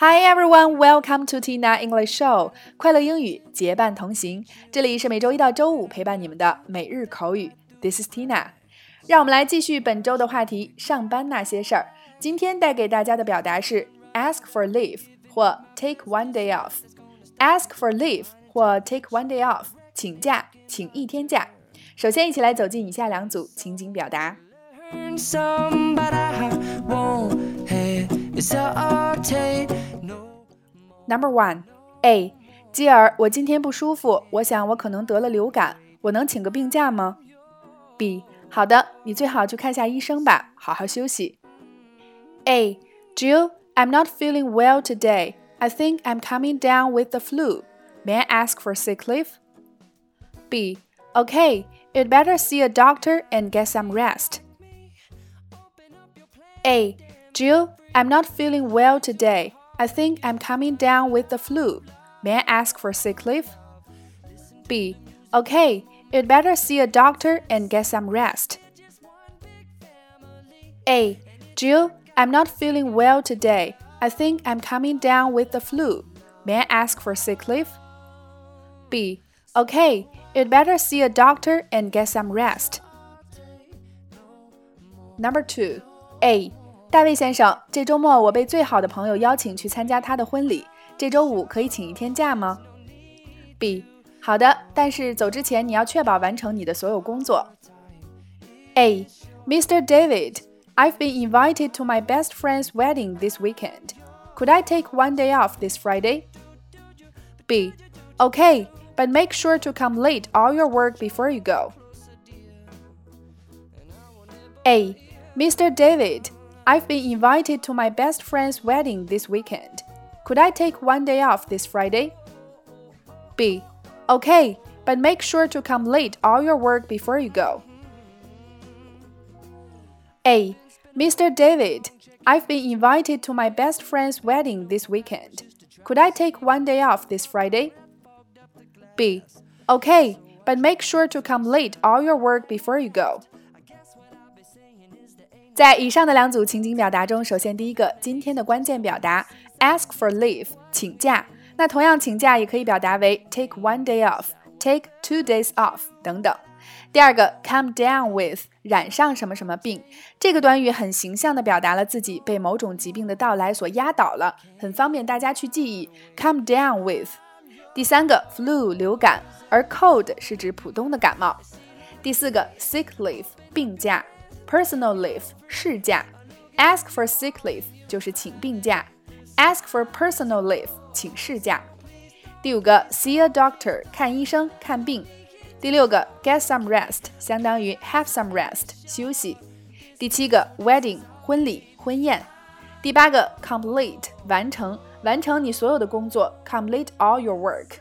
Hi everyone, welcome to Tina English Show，快乐英语结伴同行。这里是每周一到周五陪伴你们的每日口语。This is Tina。让我们来继续本周的话题——上班那些事儿。今天带给大家的表达是 ask for leave 或 take one day off。ask for leave 或 take one day off，请假，请一天假。首先，一起来走进以下两组情景表达。Number one, A，吉尔，我今天不舒服，我想我可能得了流感，我能请个病假吗？B，好的，你最好去看下医生吧，好好休息。A, Jill, I'm not feeling well today. I think I'm coming down with the flu. May I ask for sick leave? B, okay, you'd better see a doctor and get some rest. A, Jill, I'm not feeling well today. I think I'm coming down with the flu. May I ask for sick leave? B. Okay, you'd better see a doctor and get some rest. A. Jill, I'm not feeling well today. I think I'm coming down with the flu. May I ask for sick leave? B. Okay, you'd better see a doctor and get some rest. Number 2. A. 大卫先生，这周末我被最好的朋友邀请去参加他的婚礼。这周五可以请一天假吗？B，好的，但是走之前你要确保完成你的所有工作。A，Mr. David，I've been invited to my best friend's wedding this weekend. Could I take one day off this Friday? B, okay, but make sure to come late all your work before you go. A, Mr. David. I've been invited to my best friend's wedding this weekend. Could I take one day off this Friday? B. Okay, but make sure to come late all your work before you go. A. Mr. David, I've been invited to my best friend's wedding this weekend. Could I take one day off this Friday? B. Okay, but make sure to come late all your work before you go. 在以上的两组情景表达中，首先第一个今天的关键表达 ask for leave 请假，那同样请假也可以表达为 take one day off，take two days off 等等。第二个 come down with 染上什么什么病，这个短语很形象地表达了自己被某种疾病的到来所压倒了，很方便大家去记忆 come down with。第三个 flu 流感，而 cold 是指普通的感冒。第四个 sick leave 病假。Personal leave 事假，ask for sick leave 就是请病假，ask for personal leave 请事假。第五个，see a doctor 看医生看病。第六个，get some rest 相当于 have some rest 休息。第七个，wedding 婚礼婚宴。第八个，complete 完成完成你所有的工作，complete all your work。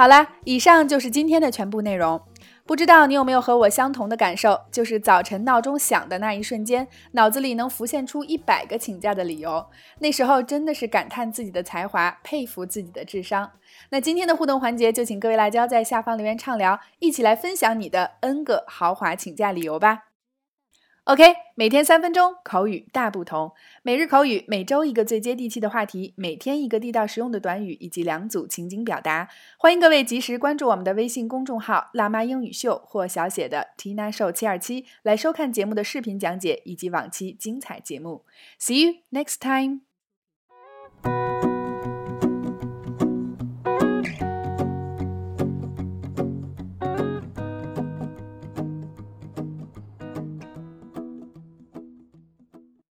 好啦，以上就是今天的全部内容。不知道你有没有和我相同的感受，就是早晨闹钟响的那一瞬间，脑子里能浮现出一百个请假的理由。那时候真的是感叹自己的才华，佩服自己的智商。那今天的互动环节，就请各位辣椒在下方留言畅聊，一起来分享你的 N 个豪华请假理由吧。OK，每天三分钟，口语大不同。每日口语，每周一个最接地气的话题，每天一个地道实用的短语，以及两组情景表达。欢迎各位及时关注我们的微信公众号“辣妈英语秀”或小写的 “Tina Show 七二七”，来收看节目的视频讲解以及往期精彩节目。See you next time.